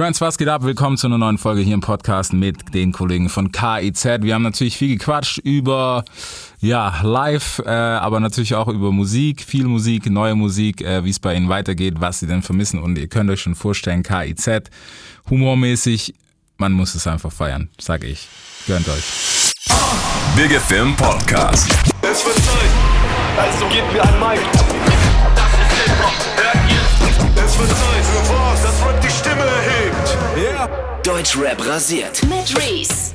Friends, was geht ab? Willkommen zu einer neuen Folge hier im Podcast mit den Kollegen von KIZ. Wir haben natürlich viel gequatscht über ja, live, äh, aber natürlich auch über Musik, viel Musik, neue Musik, äh, wie es bei ihnen weitergeht, was sie denn vermissen. Und ihr könnt euch schon vorstellen, KIZ, humormäßig, man muss es einfach feiern, sag ich. Gönnt euch. Big Film Podcast. Es wird Zeit, also gebt mir ein Mic. Das ist Hip-Hop, hört ihr? Es wird Zeit für was, das Yeah. Deutschrap rasiert. Mit Reese.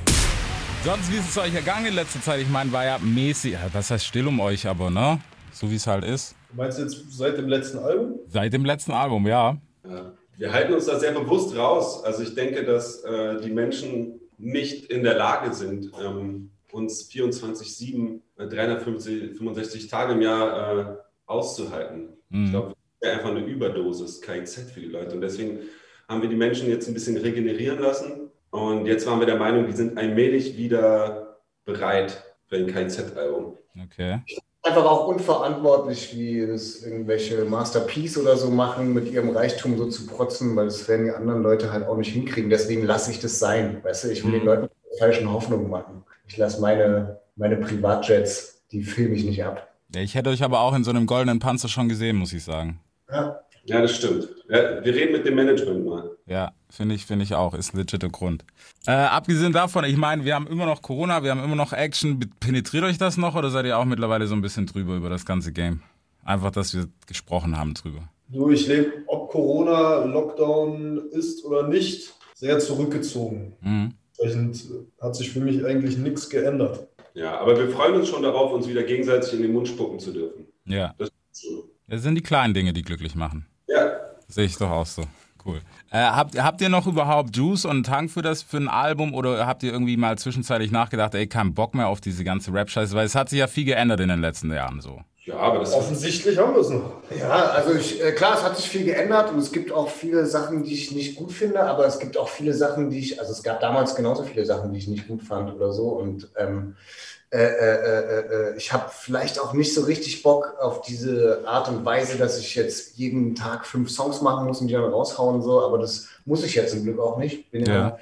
Sonst, wie ist es euch ergangen in letzter Zeit? Ich meine, war ja mäßig, was heißt still um euch, aber ne? So wie es halt ist. Meinst du jetzt seit dem letzten Album? Seit dem letzten Album, ja. Ja. Wir halten uns da sehr bewusst raus. Also ich denke, dass äh, die Menschen nicht in der Lage sind, ähm, uns 24-7, äh, 365 Tage im Jahr äh, auszuhalten. Ich glaube, das wäre einfach eine Überdosis, KIZ für die Leute. Und deswegen haben wir die Menschen jetzt ein bisschen regenerieren lassen. Und jetzt waren wir der Meinung, die sind allmählich wieder bereit für ein KIZ-Album. Okay. einfach auch unverantwortlich, wie es irgendwelche Masterpiece oder so machen, mit ihrem Reichtum so zu protzen, weil das werden die anderen Leute halt auch nicht hinkriegen. Deswegen lasse ich das sein. Weißt du, ich will den Leuten keine falschen Hoffnungen machen. Ich lasse meine, meine Privatjets, die filme ich nicht ab. Ja, ich hätte euch aber auch in so einem goldenen Panzer schon gesehen, muss ich sagen. Ja. Ja, das stimmt. Ja, wir reden mit dem Management mal. Ja, finde ich, finde ich auch. Ist ein legitter Grund. Äh, abgesehen davon, ich meine, wir haben immer noch Corona, wir haben immer noch Action. Penetriert euch das noch oder seid ihr auch mittlerweile so ein bisschen drüber über das ganze Game? Einfach, dass wir gesprochen haben drüber. Du, ich lebe, ob Corona Lockdown ist oder nicht, sehr zurückgezogen. Mhm. Entsprechend hat sich für mich eigentlich nichts geändert. Ja, aber wir freuen uns schon darauf, uns wieder gegenseitig in den Mund spucken zu dürfen. Ja. Das ist so. Das sind die kleinen Dinge, die glücklich machen. Sehe ich doch auch so. Cool. Äh, habt, habt ihr noch überhaupt Juice und einen Tank für das für ein Album oder habt ihr irgendwie mal zwischenzeitlich nachgedacht, ey, kein Bock mehr auf diese ganze Rap-Scheiße? Weil es hat sich ja viel geändert in den letzten Jahren so. ja aber das Offensichtlich haben wir es noch. Ja, also ich, äh, klar, es hat sich viel geändert und es gibt auch viele Sachen, die ich nicht gut finde, aber es gibt auch viele Sachen, die ich, also es gab damals genauso viele Sachen, die ich nicht gut fand oder so und ähm, äh, äh, äh, ich habe vielleicht auch nicht so richtig Bock auf diese Art und Weise, dass ich jetzt jeden Tag fünf Songs machen muss und die dann raushauen so, aber das muss ich jetzt zum Glück auch nicht. Bin ja, Ja.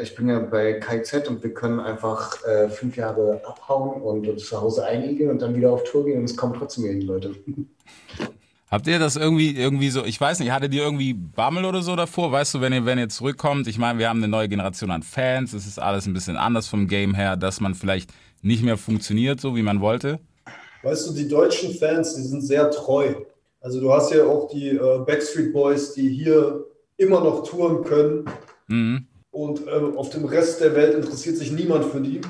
Ich bin ja bei KZ und wir können einfach fünf Jahre abhauen und uns zu Hause einigeln und dann wieder auf Tour gehen und es kommen trotzdem wenig Leute. Habt ihr das irgendwie, irgendwie so, ich weiß nicht, hattet ihr irgendwie Bammel oder so davor? Weißt du, wenn ihr, wenn ihr zurückkommt, ich meine, wir haben eine neue Generation an Fans, es ist alles ein bisschen anders vom Game her, dass man vielleicht nicht mehr funktioniert, so wie man wollte. Weißt du, die deutschen Fans, die sind sehr treu. Also du hast ja auch die äh, Backstreet Boys, die hier immer noch touren können Mhm. und äh, auf dem Rest der Welt interessiert sich niemand für die.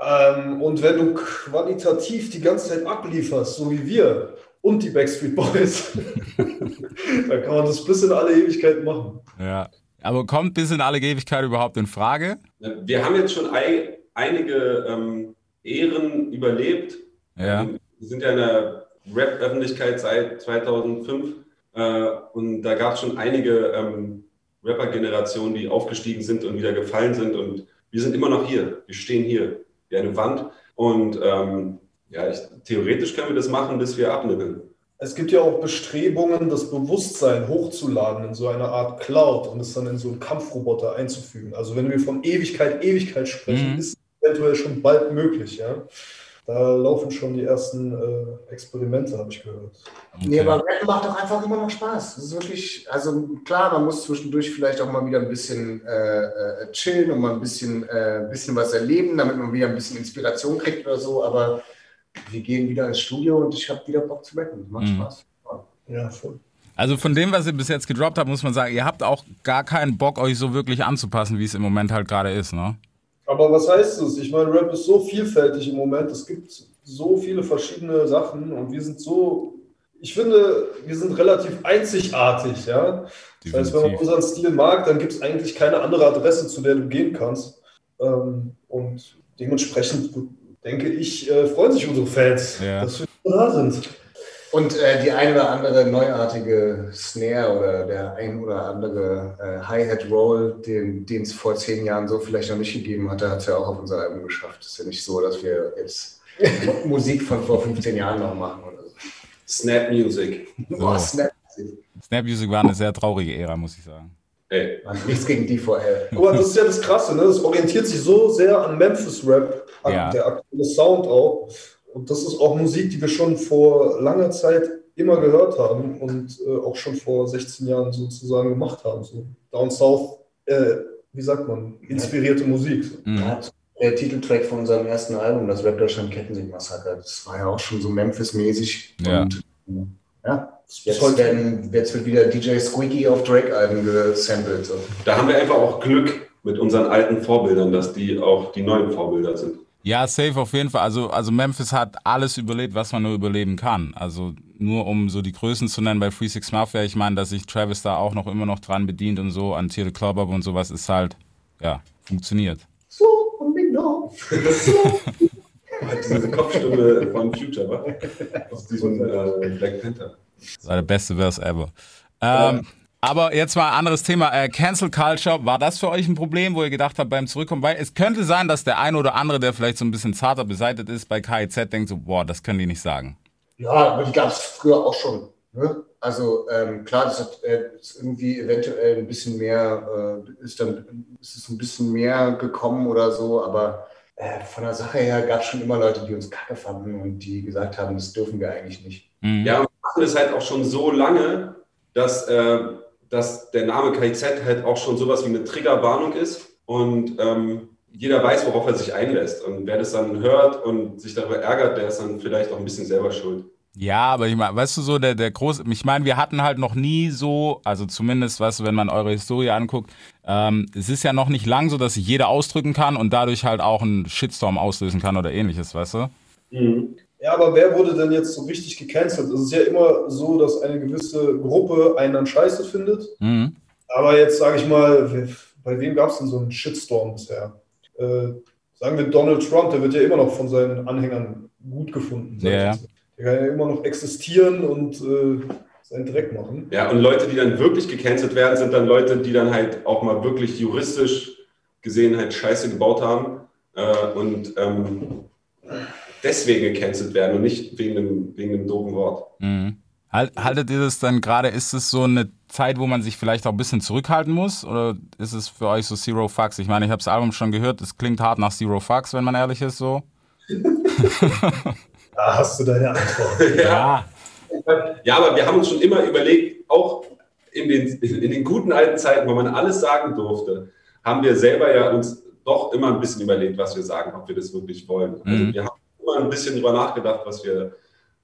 Ähm, und wenn du qualitativ die ganze Zeit ablieferst, so wie wir und die Backstreet Boys, dann kann man das bis in alle Ewigkeit machen. Ja. Aber kommt bis in alle Ewigkeit überhaupt in Frage? Wir haben jetzt schon ei, einige ähm, Ehren überlebt. Ja. Ähm, Wir sind ja in der Rap-Öffentlichkeit seit 2005 äh, und da gab es schon einige ähm, Rapper-Generationen, die aufgestiegen sind und wieder gefallen sind und wir sind immer noch hier. Wir stehen hier wie eine Wand und ähm, ja, ich, theoretisch können wir das machen, bis wir abnippeln. Es gibt ja auch Bestrebungen, das Bewusstsein hochzuladen in so eine Art Cloud und es dann in so einen Kampfroboter einzufügen. Also wenn wir von Ewigkeit, Ewigkeit sprechen, Mhm. ist es eventuell schon bald möglich. Ja? Da laufen schon die ersten äh, Experimente, habe ich gehört. Nee, aber Rappen macht doch einfach immer noch Spaß. Das ist wirklich, also klar, man muss zwischendurch vielleicht auch mal wieder ein bisschen äh, äh, chillen und mal ein bisschen, äh, bisschen was erleben, damit man wieder ein bisschen Inspiration kriegt oder so, aber wir gehen wieder ins Studio und ich habe wieder Bock zu rappen. Macht Mhm. Spaß. Ja, voll. Also von dem, was ihr bis jetzt gedroppt habt, muss man sagen, ihr habt auch gar keinen Bock, euch so wirklich anzupassen, wie es im Moment halt gerade ist, ne? Aber was heißt das? Ich meine, Rap ist so vielfältig im Moment. Es gibt so viele verschiedene Sachen und wir sind so, ich finde, wir sind relativ einzigartig, ja. Das heißt, wenn man Definitiv. unseren Stil mag, dann gibt es eigentlich keine andere Adresse, zu der du gehen kannst. Ähm, und dementsprechend denke ich, äh, freuen sich unsere Fans, Ja. dass wir da sind. Und äh, die eine oder andere neuartige Snare oder der ein oder andere äh, Hi-Hat-Roll, den es vor zehn Jahren so vielleicht noch nicht gegeben hatte, hat es ja auch auf unser Album geschafft. Es ist ja nicht so, dass wir jetzt Musik von vor 15 Jahren noch machen oder so. Snap Music. Boah, Snap. Snap Music war eine sehr traurige Ära, muss ich sagen. Ey, Man, nichts gegen D4L. Aber das ist ja das Krasse, ne? Das orientiert sich so sehr an Memphis-Rap, an Ja. der aktuelle Sound auch. Und das ist auch Musik, die wir schon vor langer Zeit immer gehört haben und äh, auch schon vor 16 Jahren sozusagen gemacht haben. So Down South, äh, wie sagt man, inspirierte Musik. So. Mhm. Der Titeltrack von unserem ersten Album, das Rap Deutschland Kettensägen-Massaker, das war ja auch schon so Memphis-mäßig. Ja. Und ja, jetzt, werden, jetzt wird wieder DJ Squeaky auf Drake-Alben gesampelt. So. da haben wir einfach auch Glück mit unseren alten Vorbildern, dass die auch die neuen Vorbilder sind. Ja, safe auf jeden Fall. Also, also Memphis hat alles überlebt, was man nur überleben kann. Also nur um so die Größen zu nennen bei Free Six Mafia, ich meine, dass sich Travis da auch noch immer noch dran bedient und so, an Tier the Club und sowas ist halt, ja, funktioniert. So, und bin da. Diese Kopfstimme von Future, wa? Aus diesem äh, Black Panther. Das war der beste Verse ever. Ähm, aber jetzt mal ein anderes Thema. Äh, Cancel Culture, war das für euch ein Problem, wo ihr gedacht habt beim Zurückkommen? Weil es könnte sein, dass der eine oder andere, der vielleicht so ein bisschen zarter beseitigt ist, bei KIZ denkt so, boah, das können die nicht sagen. Ja, aber die gab es früher auch schon. Ne? Also ähm, klar, das hat, äh, ist irgendwie eventuell ein bisschen mehr, äh, ist dann ist es ein bisschen mehr gekommen oder so, aber äh, von der Sache her gab es schon immer Leute, die uns kacke fanden und die gesagt haben, das dürfen wir eigentlich nicht. Mhm. Ja, und wir machen das halt auch schon so lange, dass, äh, dass der Name KIZ halt auch schon sowas wie eine Triggerwarnung ist und ähm, jeder weiß, worauf er sich einlässt. Und wer das dann hört und sich darüber ärgert, der ist dann vielleicht auch ein bisschen selber schuld. Ja, aber ich meine, weißt du so, der, der große, ich meine, wir hatten halt noch nie so, also zumindest, weißt du, wenn man eure Historie anguckt, ähm, es ist ja noch nicht lang so, dass sich jeder ausdrücken kann und dadurch halt auch einen Shitstorm auslösen kann oder ähnliches, weißt du? Ja, aber wer wurde denn jetzt so richtig gecancelt? Es ist ja immer so, dass eine gewisse Gruppe einen dann scheiße findet. Mhm. Aber jetzt sage ich mal, bei wem gab es denn so einen Shitstorm bisher? Äh, sagen wir Donald Trump, der wird ja immer noch von seinen Anhängern gut gefunden. Ja. Der kann ja immer noch existieren und äh, seinen Dreck machen. Ja, und Leute, die dann wirklich gecancelt werden, sind dann Leute, die dann halt auch mal wirklich juristisch gesehen halt Scheiße gebaut haben äh, und ähm, deswegen gecancelt werden und nicht wegen einem, wegen einem doofen Wort. Mhm. Halt, haltet ihr das dann gerade, ist es so eine Zeit, wo man sich vielleicht auch ein bisschen zurückhalten muss? Oder ist es für euch so Zero Fucks? Ich meine, ich habe das Album schon gehört, es klingt hart nach Zero Fucks, wenn man ehrlich ist, so. Da hast du deine Antwort. Ja. Ja, aber wir haben uns schon immer überlegt, auch in den, in den guten alten Zeiten, wo man alles sagen durfte, haben wir selber ja uns doch immer ein bisschen überlegt, was wir sagen, ob wir das wirklich wollen. Also Mhm. wir haben immer ein bisschen drüber nachgedacht, was wir,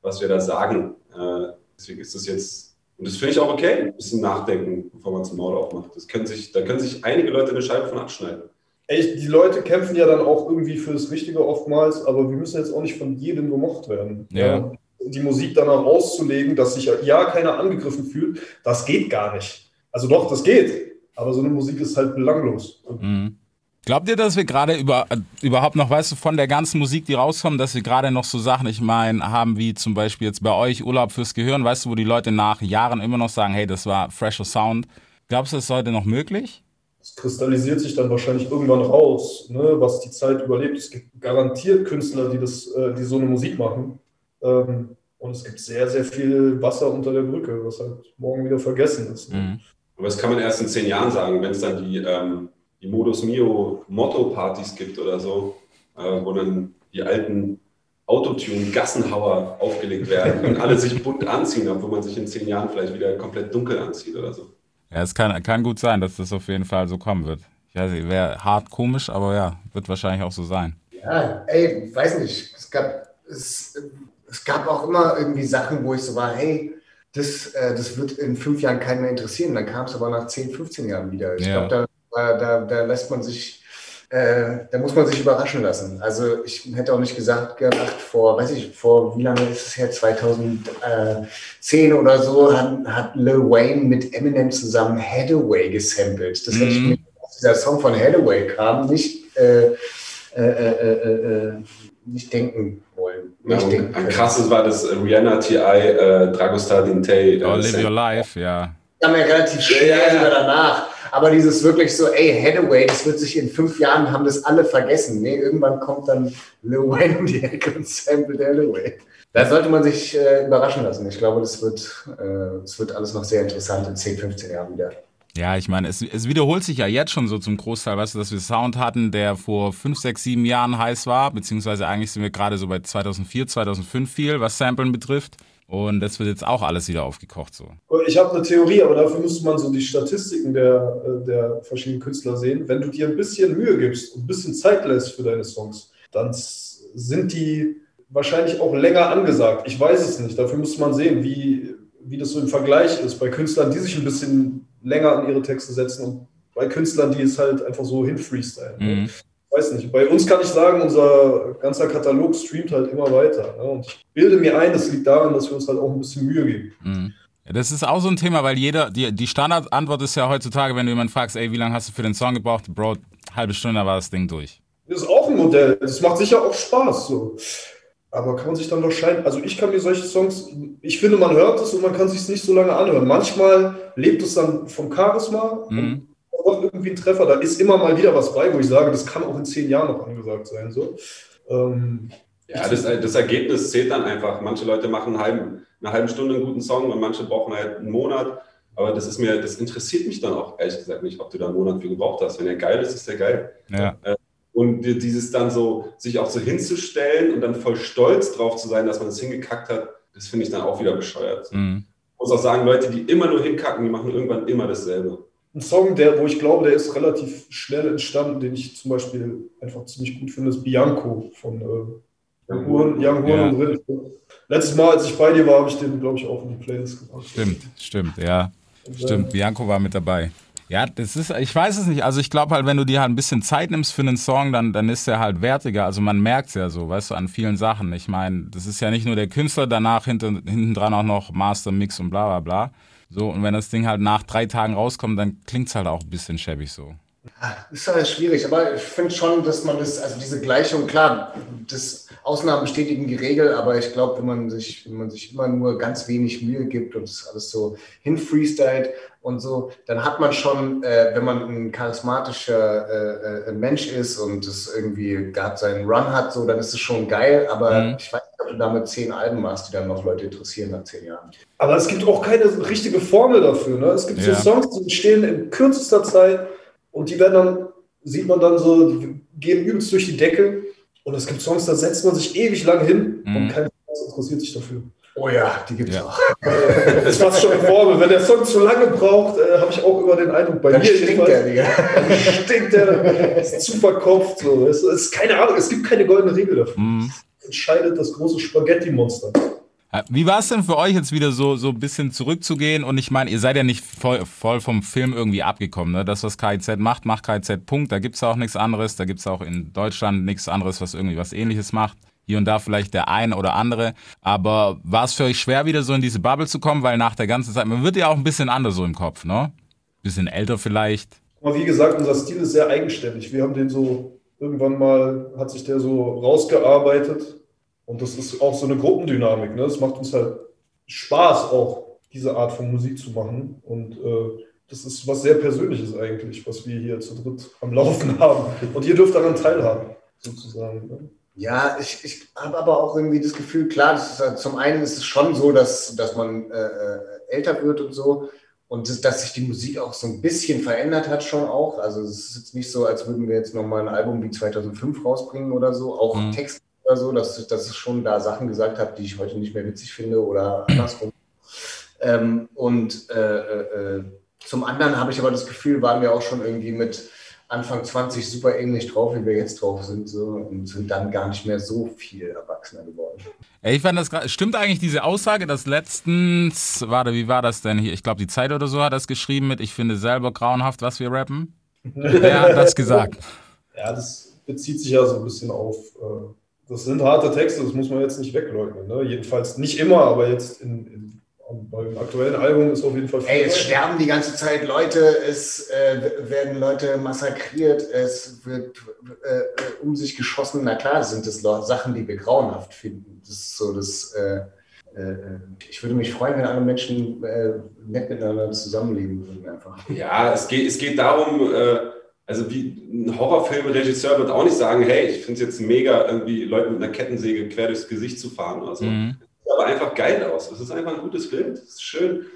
was wir da sagen. Äh, deswegen ist das jetzt, und das finde ich auch okay, ein bisschen nachdenken, bevor man zum Maul aufmacht. Das können sich, da können sich einige Leute eine Scheibe von abschneiden. Ey, die Leute kämpfen ja dann auch irgendwie für das Richtige oftmals, aber wir müssen jetzt auch nicht von jedem gemocht werden. Ja. Die Musik danach auszulegen, dass sich ja keiner angegriffen fühlt, das geht gar nicht. Also doch, das geht, aber so eine Musik ist halt belanglos. Mhm. Glaubt ihr, dass wir gerade über, äh, überhaupt noch, weißt du, von der ganzen Musik, die rauskommen, dass wir gerade noch so Sachen, ich meine, haben wie zum Beispiel jetzt bei euch Urlaub fürs Gehirn, weißt du, wo die Leute nach Jahren immer noch sagen, hey, das war fresher Sound. Glaubst du, das ist heute noch möglich? Es kristallisiert sich dann wahrscheinlich irgendwann raus, ne, was die Zeit überlebt. Es gibt garantiert Künstler, die, das, äh, die so eine Musik machen. Ähm, und es gibt sehr, sehr viel Wasser unter der Brücke, was halt morgen wieder vergessen ist. Ne? Mhm. Aber das kann man erst in zehn Jahren sagen, wenn es dann die, ähm, die Modus Mio Motto-Partys gibt oder so, äh, wo dann die alten Autotune-Gassenhauer aufgelegt werden und alle sich bunt anziehen, obwohl man sich in zehn Jahren vielleicht wieder komplett dunkel anzieht oder so. Ja, es kann, kann gut sein, dass das auf jeden Fall so kommen wird. Ich weiß nicht, wäre hart komisch, aber ja, wird wahrscheinlich auch so sein. Ja, ey, weiß nicht. Es gab, es, es gab auch immer irgendwie Sachen, wo ich so war, hey, das, äh, das wird in fünf Jahren keinen mehr interessieren. Dann kam es aber nach 10, 15 Jahren wieder. Ich Ja. glaube, da, da, da lässt man sich, äh, da muss man sich überraschen lassen. Also ich hätte auch nicht gesagt, gedacht, vor, weiß ich, vor wie lange ist es her, 2010 oder so, hat, hat Lil Wayne mit Eminem zusammen Hathaway gesampelt. Das hätte ich Mhm. mir, als dieser Song von Hathaway kam, nicht, äh, äh, äh, äh, äh, nicht denken wollen. Ja, Nicht und denken am können. krassesten war das Rihanna TI äh, Dragostar Dintei. Äh, Oh, live your life, ja. kam ja relativ schnell Ja, ja. danach. Aber dieses wirklich so, ey, Hathaway, das wird sich in fünf Jahren, haben das alle vergessen. Nee, irgendwann kommt dann Lil Wayne um die Ecke und samplet Hathaway. Da sollte man sich äh, überraschen lassen. Ich glaube, das wird, äh, das wird alles noch sehr interessant in 10, 15 Jahren wieder. Ja, ich meine, es, es wiederholt sich ja jetzt schon so zum Großteil, weißt du, dass wir Sound hatten, der vor fünf, sechs, sieben Jahren heiß war, beziehungsweise eigentlich sind wir gerade so bei 2004, 2005 viel, was Samplen betrifft. Und das wird jetzt auch alles wieder aufgekocht so. Ich habe eine Theorie, aber dafür müsste man so die Statistiken der, äh, der verschiedenen Künstler sehen. Wenn du dir ein bisschen Mühe gibst und ein bisschen Zeit lässt für deine Songs, dann sind die wahrscheinlich auch länger angesagt. Ich weiß es nicht. Dafür muss man sehen, wie, wie das so im Vergleich ist bei Künstlern, die sich ein bisschen länger an ihre Texte setzen und bei Künstlern, die es halt einfach so hin freestylen. Mhm. Weiß nicht. Bei uns kann ich sagen, unser ganzer Katalog streamt halt immer weiter. Ne? Und ich bilde mir ein, das liegt daran, dass wir uns halt auch ein bisschen Mühe geben. Mhm. Das ist auch so ein Thema, weil jeder, die, die Standardantwort ist ja heutzutage, wenn du jemanden fragst, ey, wie lange hast du für den Song gebraucht? Bro, halbe Stunde war das Ding durch. Das ist auch ein Modell. Das macht sicher auch Spaß. So. Aber kann man sich dann wahrscheinlich, also ich kann mir solche Songs, ich finde, man hört es und man kann sich nicht so lange anhören. Manchmal lebt es dann vom Charisma mhm. Irgendwie ein Treffer. Da ist immer mal wieder was bei, wo ich sage, das kann auch in zehn Jahren noch angesagt sein. So. Ähm, ja, das, das, Ergebnis zählt dann einfach. Manche Leute machen eine halbe, eine halbe Stunde einen guten Song und manche brauchen halt einen Monat. Aber das ist mir, das interessiert mich dann auch ehrlich gesagt nicht, ob du da einen Monat für gebraucht hast. Wenn er geil ist, ist er geil. Ja. Äh, und dieses dann so, sich auch so hinzustellen und dann voll stolz drauf zu sein, dass man das hingekackt hat, das finde ich dann auch wieder bescheuert. Mhm. Ich muss auch sagen, Leute, die immer nur hinkacken, die machen irgendwann immer dasselbe. Ein Song, der, wo ich glaube, der ist relativ schnell entstanden, den ich zum Beispiel einfach ziemlich gut finde, ist Bianco von äh, Young Horn, und Rill. Letztes Mal, als ich bei dir war, habe ich den, glaube ich, auch in die Playlist gemacht. Stimmt, stimmt, ja. Stimmt, Bianco war mit dabei. Ja, das ist, ich weiß es nicht. Also ich glaube halt, wenn du dir halt ein bisschen Zeit nimmst für einen Song, dann, dann ist der halt wertiger. Also man merkt es ja so, weißt du, an vielen Sachen. Ich meine, das ist ja nicht nur der Künstler, danach hinten, hinten dran auch noch Master, Mix und bla bla bla. So, und wenn das Ding halt nach drei Tagen rauskommt, dann klingt es halt auch ein bisschen schäbig so. Ist halt schwierig, aber ich finde schon, dass man das, also diese Gleichung, klar, das Ausnahmen bestätigen die Regel, aber ich glaube, wenn man sich, wenn man sich immer nur ganz wenig Mühe gibt und das alles so hinfreestylt und so, dann hat man schon, äh, wenn man ein charismatischer äh, äh, Mensch ist und es irgendwie gerade seinen Run hat, so, dann ist es schon geil, aber mhm. ich weiß damit zehn Alben machst, die dann noch Leute interessieren nach zehn Jahren. Aber es gibt auch keine richtige Formel dafür. Ne? Es gibt ja. so Songs, die entstehen in kürzester Zeit und die werden dann, sieht man dann so, die gehen übelst durch die Decke. Und es gibt Songs, da setzt man sich ewig lang hin mhm. und kein interessiert sich dafür. Oh ja, die gibt es ja. auch. das war schon eine Formel. Wenn der Song zu lange braucht, äh, habe ich auch immer den Eindruck, bei dann mir stinkt der, Digga. Dann stinkt der, ist zu verkopft. So. Es ist keine Ahnung, es gibt keine goldene Regel dafür. Mhm. Entscheidet das große Spaghetti-Monster. Wie war es denn für euch jetzt wieder so, so ein bisschen zurückzugehen? Und ich meine, ihr seid ja nicht voll, voll vom Film irgendwie abgekommen. Ne? Das, was KIZ macht, macht KIZ Punkt. Da gibt es auch nichts anderes. Da gibt es auch in Deutschland nichts anderes, was irgendwie was ähnliches macht. Hier und da vielleicht der ein oder andere. Aber war es für euch schwer, wieder so in diese Bubble zu kommen? Weil nach der ganzen Zeit, man wird ja auch ein bisschen anders so im Kopf, ne? Bisschen älter vielleicht. Aber wie gesagt, unser Stil ist sehr eigenständig. Wir haben den so, irgendwann mal hat sich der so rausgearbeitet und das ist auch so eine Gruppendynamik. Ne? Das macht uns halt Spaß, auch diese Art von Musik zu machen. Und äh, das ist was sehr Persönliches eigentlich, was wir hier zu dritt am Laufen haben. Und ihr dürft daran teilhaben, sozusagen. Ne? Ja, ich, ich habe aber auch irgendwie das Gefühl, klar, das ist, zum einen ist es schon so, dass, dass man äh, äh, älter wird und so. Und das, dass sich die Musik auch so ein bisschen verändert hat, schon auch. Also es ist jetzt nicht so, als würden wir jetzt nochmal ein Album wie 2005 rausbringen oder so. Auch mhm. Text oder so, dass, dass ich schon da Sachen gesagt habe, die ich heute nicht mehr witzig finde oder andersrum. Ähm, und äh, äh, äh, zum anderen habe ich aber das Gefühl, waren wir auch schon irgendwie mit Anfang 20 super ähnlich drauf, wie wir jetzt drauf sind, so, und sind dann gar nicht mehr so viel erwachsener geworden. Ich fand das stimmt eigentlich diese Aussage, dass letztens, warte, wie war das denn hier? Ich glaube, die Zeit oder so hat das geschrieben mit, ich finde selber grauenhaft, was wir rappen. Wer hat das gesagt? Ja, das bezieht sich ja so ein bisschen auf äh, das sind harte Texte, das muss man jetzt nicht wegleugnen. Ne? Jedenfalls nicht immer, aber jetzt in, in, beim aktuellen Album ist auf jeden Fall viel. Ey, es sterben die ganze Zeit Leute, es äh, werden Leute massakriert, es wird äh, um sich geschossen. Na klar, sind das Sachen, die wir grauenhaft finden. Das ist so das. Äh, äh ich würde mich freuen, wenn alle Menschen äh, nett miteinander zusammenleben würden. Einfach. Ja, es geht, es geht darum, äh, also wie ein Horrorfilmregisseur wird auch nicht sagen, hey, ich finde es jetzt mega, irgendwie Leute mit einer Kettensäge quer durchs Gesicht zu fahren. Also mhm. sieht aber einfach geil aus. Es ist einfach ein gutes Bild. Es ist schön,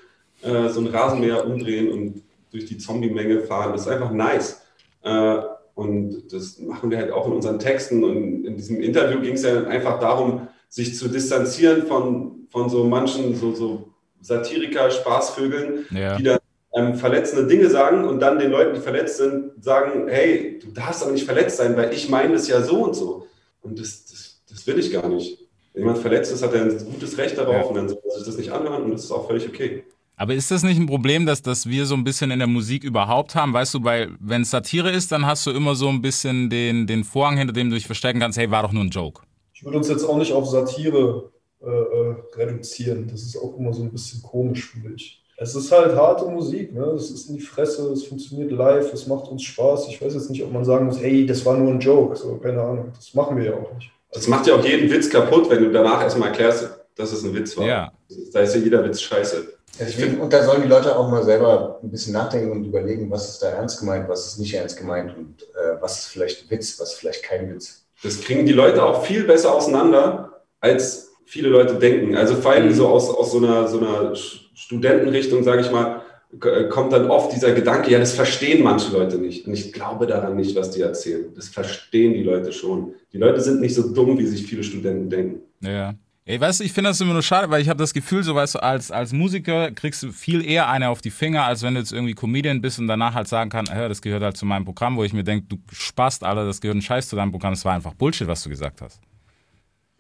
äh, so ein Rasenmäher umdrehen und durch die Zombie-Menge fahren. Das ist einfach nice. Äh, und das machen wir halt auch in unseren Texten. Und in diesem Interview ging es ja einfach darum, sich zu distanzieren von, von so manchen so, so Satiriker, Spaßvögeln, Ja. die dann ähm, verletzende Dinge sagen und dann den Leuten, die verletzt sind, sagen, hey, du darfst aber nicht verletzt sein, weil ich meine das ja so und so. Und das, das, das will ich gar nicht. Wenn jemand verletzt ist, hat er ein gutes Recht darauf Ja. und dann soll sich das nicht anhören und das ist auch völlig okay. Aber ist das nicht ein Problem, dass, dass wir so ein bisschen in der Musik überhaupt haben? Weißt du, weil wenn es Satire ist, dann hast du immer so ein bisschen den, den Vorhang, hinter dem du dich verstecken kannst, hey, war doch nur ein Joke. Ich würde uns jetzt auch nicht auf Satire äh, äh, reduzieren. Das ist auch immer so ein bisschen komisch, finde ich. Es ist halt harte Musik, ne? Es ist in die Fresse, es funktioniert live, es macht uns Spaß. Ich weiß jetzt nicht, ob man sagen muss, hey, das war nur ein Joke. So, keine Ahnung. Das machen wir ja auch nicht. Das macht ja auch jeden Witz kaputt, wenn du danach erstmal erklärst, dass es ein Witz war. Ja. Da ist ja jeder Witz scheiße. Deswegen, und da sollen die Leute auch mal selber ein bisschen nachdenken und überlegen, was ist da ernst gemeint, was ist nicht ernst gemeint und äh, was ist vielleicht Witz, was ist vielleicht kein Witz. Das kriegen die Leute auch viel besser auseinander, als viele Leute denken. Also vor allem so aus, aus so einer, so einer Studentenrichtung, sage ich mal, k- kommt dann oft dieser Gedanke, ja, das verstehen manche Leute nicht. Und ich glaube daran nicht, was die erzählen. Das verstehen die Leute schon. Die Leute sind nicht so dumm, wie sich viele Studenten denken. Ja. Ey, weißt du, ich finde das immer nur schade, weil ich habe das Gefühl, so weißt du, als, als Musiker kriegst du viel eher eine auf die Finger, als wenn du jetzt irgendwie Comedian bist und danach halt sagen kann, hör, das gehört halt zu meinem Programm, wo ich mir denke, du spast alle, das gehört ein Scheiß zu deinem Programm, das war einfach Bullshit, was du gesagt hast.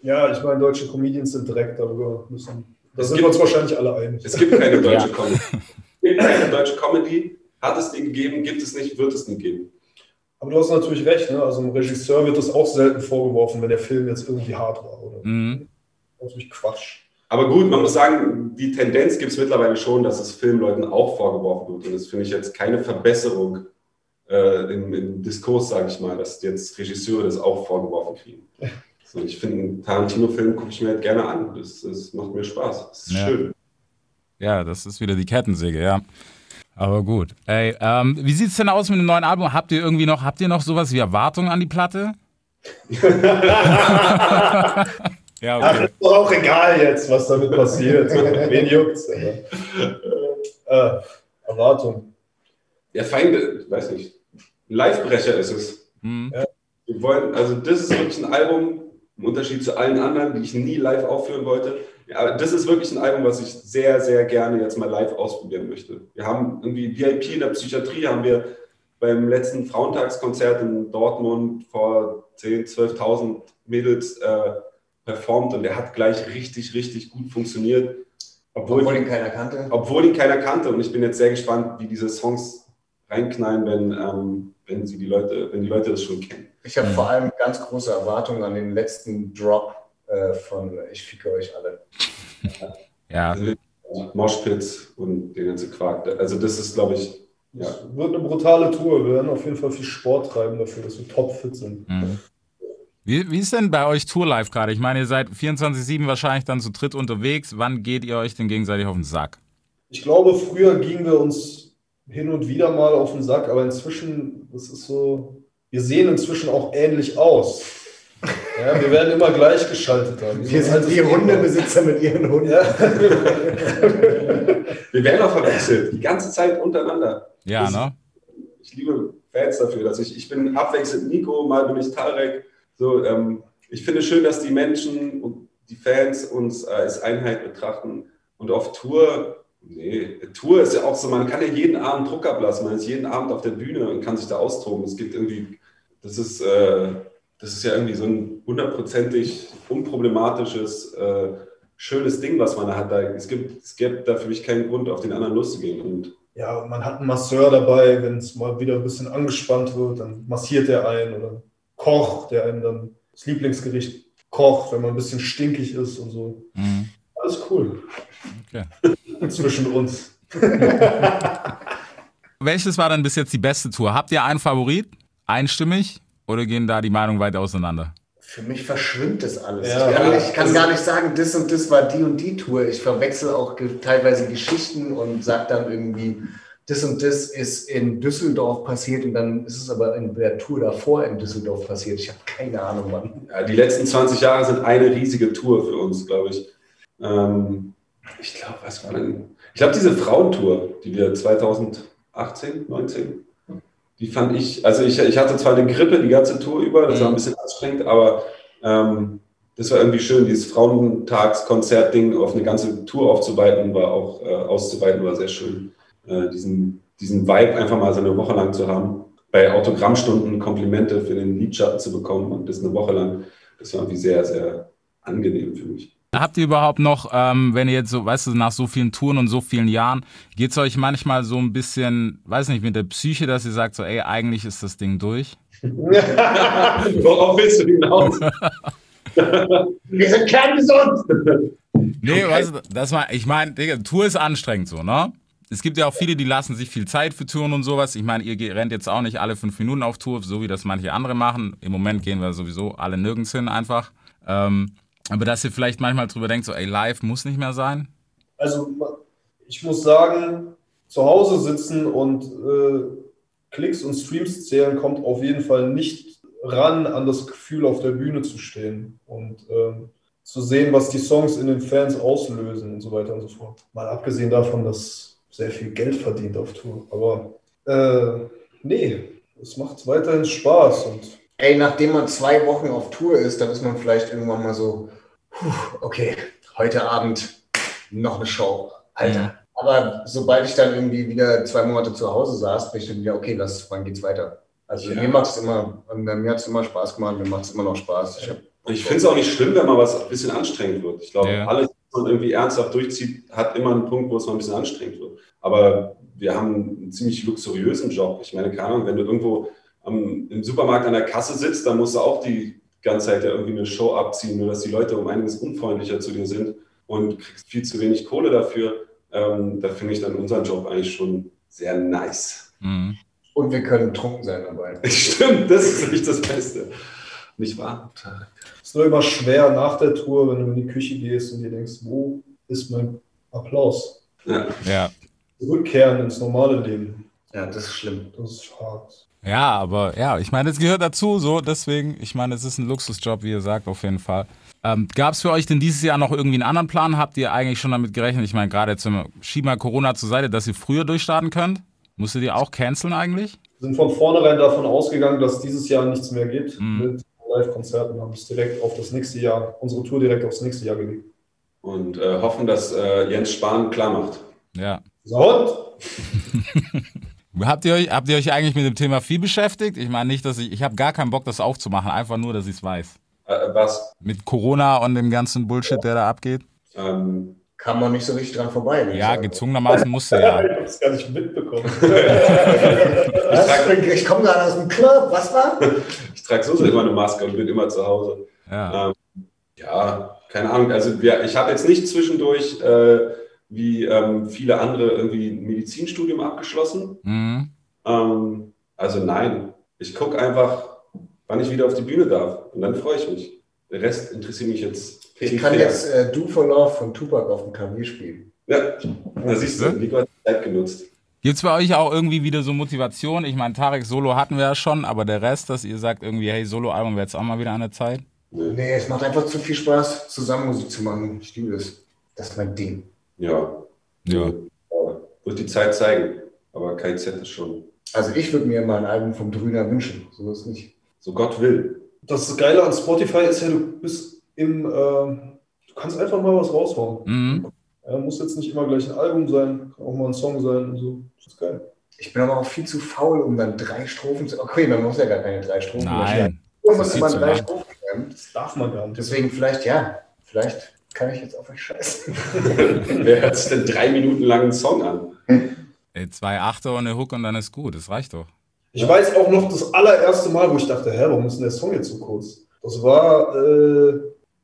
Ja, ich meine, deutsche Comedians sind direkt darüber müssen. Da Es sind gibt- wir uns wahrscheinlich alle einig. Es gibt keine deutsche Ja. Comedy. Es gibt keine deutsche Comedy. Hat es nie gegeben, gibt es nicht, wird es nie geben. Aber du hast natürlich recht, ne? Also einem Regisseur wird das auch selten vorgeworfen, wenn der Film jetzt irgendwie hart war. Oder? Mhm. Natürlich Quatsch. Aber gut, man muss sagen, die Tendenz gibt es mittlerweile schon, dass es Filmleuten auch vorgeworfen wird. Und das finde ich jetzt keine Verbesserung äh, im, im Diskurs, sage ich mal, dass jetzt Regisseure das auch vorgeworfen kriegen. So, ich finde, Tarantino-Film gucke ich mir halt gerne an. Das, das macht mir Spaß. Das ist Ja. schön. Ja, das ist wieder die Kettensäge, ja. Aber gut. Ey, ähm, wie sieht's denn aus mit dem neuen Album? Habt ihr irgendwie noch, habt ihr noch sowas wie Erwartungen an die Platte? ja, Ach, okay. ist doch auch egal jetzt, was damit passiert. Wen juckt's? Alter? Äh, Erwartung. Der Feinde, weiß nicht, ein Livebrecher ist es. Mhm. Wir wollen, also das ist wirklich ein Album, im Unterschied zu allen anderen, die ich nie live aufführen wollte. Ja, das ist wirklich ein Album, was ich sehr, sehr gerne jetzt mal live ausprobieren möchte. Wir haben irgendwie VIP in der Psychiatrie, haben wir beim letzten Frauentagskonzert in Dortmund vor 10.000, 12.000 Mädels äh, performt und der hat gleich richtig, richtig gut funktioniert. Obwohl, Obwohl ihn keiner kannte. obwohl ihn keiner kannte und ich bin jetzt sehr gespannt, wie diese Songs reinknallen, wenn, ähm, wenn, sie die Leute, wenn die Leute das schon kennen. Ich habe vor allem ganz große Erwartungen an den letzten Drop äh, von Ich ficke euch alle. Ja, Also, Moshpits und den ganzen Quark. Also das ist, glaube ich, ja. Es wird eine brutale Tour. Wir werden auf jeden Fall viel Sport treiben dafür, dass wir topfit sind. Mhm. Wie, wie ist denn bei euch Tour live gerade? Ich meine, ihr seid 24-7 wahrscheinlich dann zu dritt unterwegs. Wann geht ihr euch denn gegenseitig auf den Sack? Ich glaube, früher gingen wir uns hin und wieder mal auf den Sack, aber inzwischen, das ist so, wir sehen inzwischen auch ähnlich aus. Ja, wir werden immer gleichgeschalteter. Wir ein sind wie altes Hundebesitzer mit ihren Hunden. Ja. Wir werden auch verwechselt, die ganze Zeit untereinander. Ja, Das- ne? Ich liebe Fans dafür, dass ich, ich bin abwechselnd Nico, mal bin ich Tarek. So, ähm, ich finde schön, dass die Menschen und die Fans uns äh, als Einheit betrachten. Und auf Tour, nee, Tour ist ja auch so, man kann ja jeden Abend Druck ablassen, man ist jeden Abend auf der Bühne und kann sich da austoben. Es gibt irgendwie, das ist, äh, das ist ja irgendwie so ein hundertprozentig unproblematisches, äh, schönes Ding, was man da hat. Da, es, gibt, es gibt da für mich keinen Grund, auf den anderen loszugehen. Und ja, und man hat einen Masseur dabei, wenn es mal wieder ein bisschen angespannt wird, dann massiert er einen oder Koch, der einem dann das Lieblingsgericht kocht, wenn man ein bisschen stinkig ist und so. Mhm. Alles cool. Okay. Zwischen uns. Welches war denn bis jetzt die beste Tour? Habt ihr einen Favorit? Einstimmig? Oder gehen da die Meinungen weit auseinander? Für mich verschwimmt das alles. Ja, ich kann, ja. ich kann gar nicht sagen, das und das war die und die Tour. Ich verwechsel auch ge teilweise Geschichten und sage dann irgendwie, das und das ist in Düsseldorf passiert und dann ist es aber in der Tour davor in Düsseldorf passiert. Ich habe keine Ahnung, Mann. Ja, die letzten 20 Jahre sind eine riesige Tour für uns, glaube ich. Ähm, ich glaube, was war denn? Ich glaube, diese Frauentour, die wir 2000, 18, 19. Die fand ich, also ich, ich hatte zwar eine Grippe die ganze Tour über, das war ein bisschen anstrengend, aber ähm, das war irgendwie schön, dieses Frauentagskonzert-Ding auf eine ganze Tour aufzuweiten, war auch äh, auszuweiten, war sehr schön. Äh, diesen, diesen Vibe einfach mal so eine Woche lang zu haben, bei Autogrammstunden Komplimente für den Lidschatten zu bekommen und das eine Woche lang, das war irgendwie sehr, sehr angenehm für mich. Habt ihr überhaupt noch, ähm, wenn ihr jetzt so, weißt du, nach so vielen Touren und so vielen Jahren, geht es euch manchmal so ein bisschen, weiß nicht, mit der Psyche, dass ihr sagt so, ey, eigentlich ist das Ding durch? Worauf willst du hinaus? Wir sind kerngesund. Nee, weißt du, das war, ich meine, Tour ist anstrengend so, ne? Es gibt ja auch viele, die lassen sich viel Zeit für Touren und sowas. Ich meine, ihr rennt jetzt auch nicht alle fünf Minuten auf Tour, so wie das manche andere machen. Im Moment gehen wir sowieso alle nirgends hin einfach. Ähm, aber dass ihr vielleicht manchmal drüber denkt, so, ey, live muss nicht mehr sein. Also ich muss sagen, zu Hause sitzen und äh, Klicks und Streams zählen kommt auf jeden Fall nicht ran an das Gefühl, auf der Bühne zu stehen und ähm, zu sehen, was die Songs in den Fans auslösen und so weiter und so fort. Mal abgesehen davon, dass sehr viel Geld verdient auf Tour. Aber äh, nee, es macht weiterhin Spaß und Ey, nachdem man zwei Wochen auf Tour ist, dann ist man vielleicht irgendwann mal so, okay, heute Abend noch eine Show. Alter. Aber sobald ich dann irgendwie wieder zwei Monate zu Hause saß, bin ich dann wieder, okay, was, wann geht's weiter? Also Ja. mir macht es immer, mir hat es immer Spaß gemacht, mir macht es immer noch Spaß. Ich Ich finde es auch nicht schlimm, wenn mal was ein bisschen anstrengend wird. Ich glaube, Ja. alles, was man irgendwie ernsthaft durchzieht, hat immer einen Punkt, wo es mal ein bisschen anstrengend wird. Aber wir haben einen ziemlich luxuriösen Job. Ich meine, keine Ahnung, wenn du irgendwo am, im Supermarkt an der Kasse sitzt, dann musst du auch die ganze Zeit ja irgendwie eine Show abziehen, nur dass die Leute um einiges unfreundlicher zu dir sind und kriegst viel zu wenig Kohle dafür. Ähm, da finde ich dann unseren Job eigentlich schon sehr nice. Mhm. und wir können betrunken sein dabei. Stimmt, das ist nicht das Beste. Nicht wahr? Es ist nur immer schwer nach der Tour, wenn du in die Küche gehst und dir denkst, wo ist mein Applaus? Ja. Ja. Rückkehren ins normale Leben. Ja, das ist schlimm. Das ist hart. Ja, aber ja, ich meine, es gehört dazu, so deswegen, ich meine, es ist ein Luxusjob, wie ihr sagt, auf jeden Fall. Ähm, Gab es für euch denn dieses Jahr noch irgendwie einen anderen Plan? Habt ihr eigentlich schon damit gerechnet? Ich meine, gerade jetzt, schieben wir Corona zur Seite, dass ihr früher durchstarten könnt? Musstet ihr auch canceln eigentlich? Wir sind von vornherein davon ausgegangen, dass dieses Jahr nichts mehr geht Mhm. mit Live-Konzerten. Haben es direkt auf das nächste Jahr, unsere Tour direkt aufs nächste Jahr gelegt. Und äh, hoffen, dass äh, Jens Spahn klar macht. Ja. So, und? Habt ihr, euch, habt ihr euch eigentlich mit dem Thema viel beschäftigt? Ich meine nicht, dass ich, ich habe gar keinen Bock, das aufzumachen, einfach nur, dass ich es weiß. Äh, was? Mit Corona und dem ganzen Bullshit, der da abgeht? Ähm, Kam man nicht so richtig dran vorbei. ich Ja, sagen. gezwungenermaßen musste ja. Ich habe es gar nicht mitbekommen. Was? Ich komme gerade aus dem Club. Was war? ich trage sowieso immer eine Maske und bin immer zu Hause. Ja. Ja, keine Ahnung. Also wir, ich habe jetzt nicht zwischendurch, äh, wie ähm, viele andere, irgendwie ein Medizinstudium abgeschlossen. Mhm. Ähm, also nein, ich gucke einfach, wann ich wieder auf die Bühne darf. Und dann freue ich mich. Der Rest interessiert mich jetzt. Ich kann jetzt äh, Do for Love von Tupac auf dem Klavier spielen. Ja, da siehst du, Nico hat die Zeit genutzt. Gibt es bei euch auch irgendwie wieder so Motivation? Ich meine, Tarek Solo hatten wir ja schon, aber der Rest, dass ihr sagt irgendwie, hey, Solo-Album wäre jetzt auch mal wieder an der Zeit? Nee, es macht einfach zu viel Spaß, zusammen Musik zu machen. Ich liebe das. Das ist mein Ding. Ja. Ja. Wird die Zeit zeigen. Aber KZ ist schon. Also ich würde mir mal ein Album vom Drüner wünschen. So ist es nicht. So Gott will. Das Geile an Spotify ist ja, du bist im, ähm, du kannst einfach mal was raushauen. Mhm. Ja, muss jetzt nicht immer gleich ein Album sein, kann auch mal ein Song sein und so. Das ist geil. Ich bin aber auch viel zu faul, um dann drei Strophen zu. Okay, man muss ja gar keine drei Strophen. Nein. Man Das muss immer drei lang. Strophen schreiben. Das darf man gar nicht. Deswegen vielleicht, ja, vielleicht kann ich jetzt auf euch scheißen. Wer hört sich denn drei Minuten lang einen Song an? Ey, zwei Achter und eine Hook und dann ist gut. Das reicht doch. Ich weiß auch noch das allererste Mal, wo ich dachte, hä, warum ist denn der Song jetzt so kurz? Das war äh,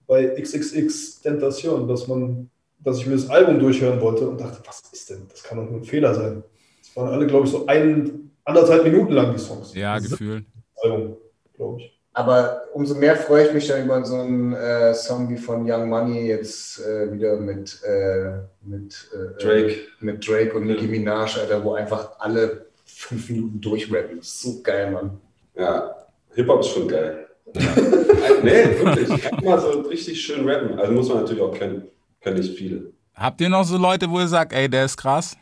bei XXX Tentation, dass man, dass ich mir das Album durchhören wollte und dachte, was ist denn? Das kann doch nur ein Fehler sein. Das waren alle, glaube ich, so ein, anderthalb Minuten lang die Songs. Ja, das gefühlt. Album, glaube ich. Aber umso mehr freue ich mich dann über so einen äh, Song wie von Young Money jetzt äh, wieder mit, äh, mit, äh, Drake. mit Drake und Nicki Minaj, Alter, wo einfach alle fünf Minuten durchrappen. Das ist so geil, Mann. Ja, Hip-Hop ist schon geil. nee, wirklich. Kann mal so richtig schön rappen. Also muss man natürlich auch kennen. Können nicht viele. Habt ihr noch so Leute, wo ihr sagt, ey, der ist krass?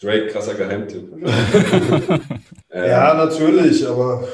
Drake, krasser Geheimtipp. Ähm, ja, natürlich, aber.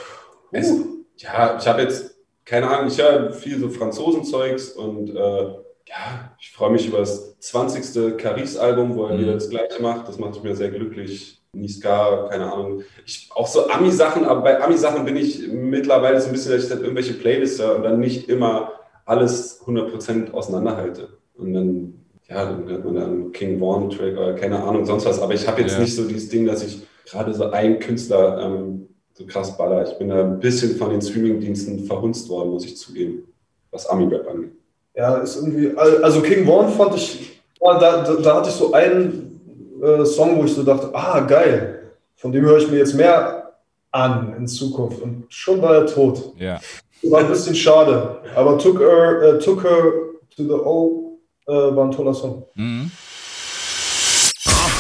Uh. Ja, ich habe jetzt, keine Ahnung, ich höre viel so Franzosenzeugs und äh, ja, ich freue mich über das 20. Caris-Album, wo er mhm. wieder das Gleiche macht. Das macht mich sehr glücklich. Niska, keine Ahnung. Ich, auch so Ami-Sachen, aber bei Ami-Sachen bin ich mittlerweile so ein bisschen, dass ich dann irgendwelche Playlists höre und dann nicht immer alles 100% auseinanderhalte. Und dann, ja, dann hört man dann King Vaughn-Track oder keine Ahnung, sonst was. Aber ich habe jetzt ja. nicht so dieses Ding, dass ich gerade so einen Künstler ähm, so krass baller. Ich bin da ein bisschen von den Streaming-Diensten verhunzt worden, muss ich zugeben, was Ami-Rap angeht. Ja, ist irgendwie, also King Vaughn fand ich, da, da, da hatte ich so einen äh, Song, wo ich so dachte, ah, geil, von dem höre ich mir jetzt mehr an in Zukunft. Und schon war er tot. Ja. War ein bisschen schade. Aber Took Her, uh, took her to the O uh, war ein toller Song. Mhm.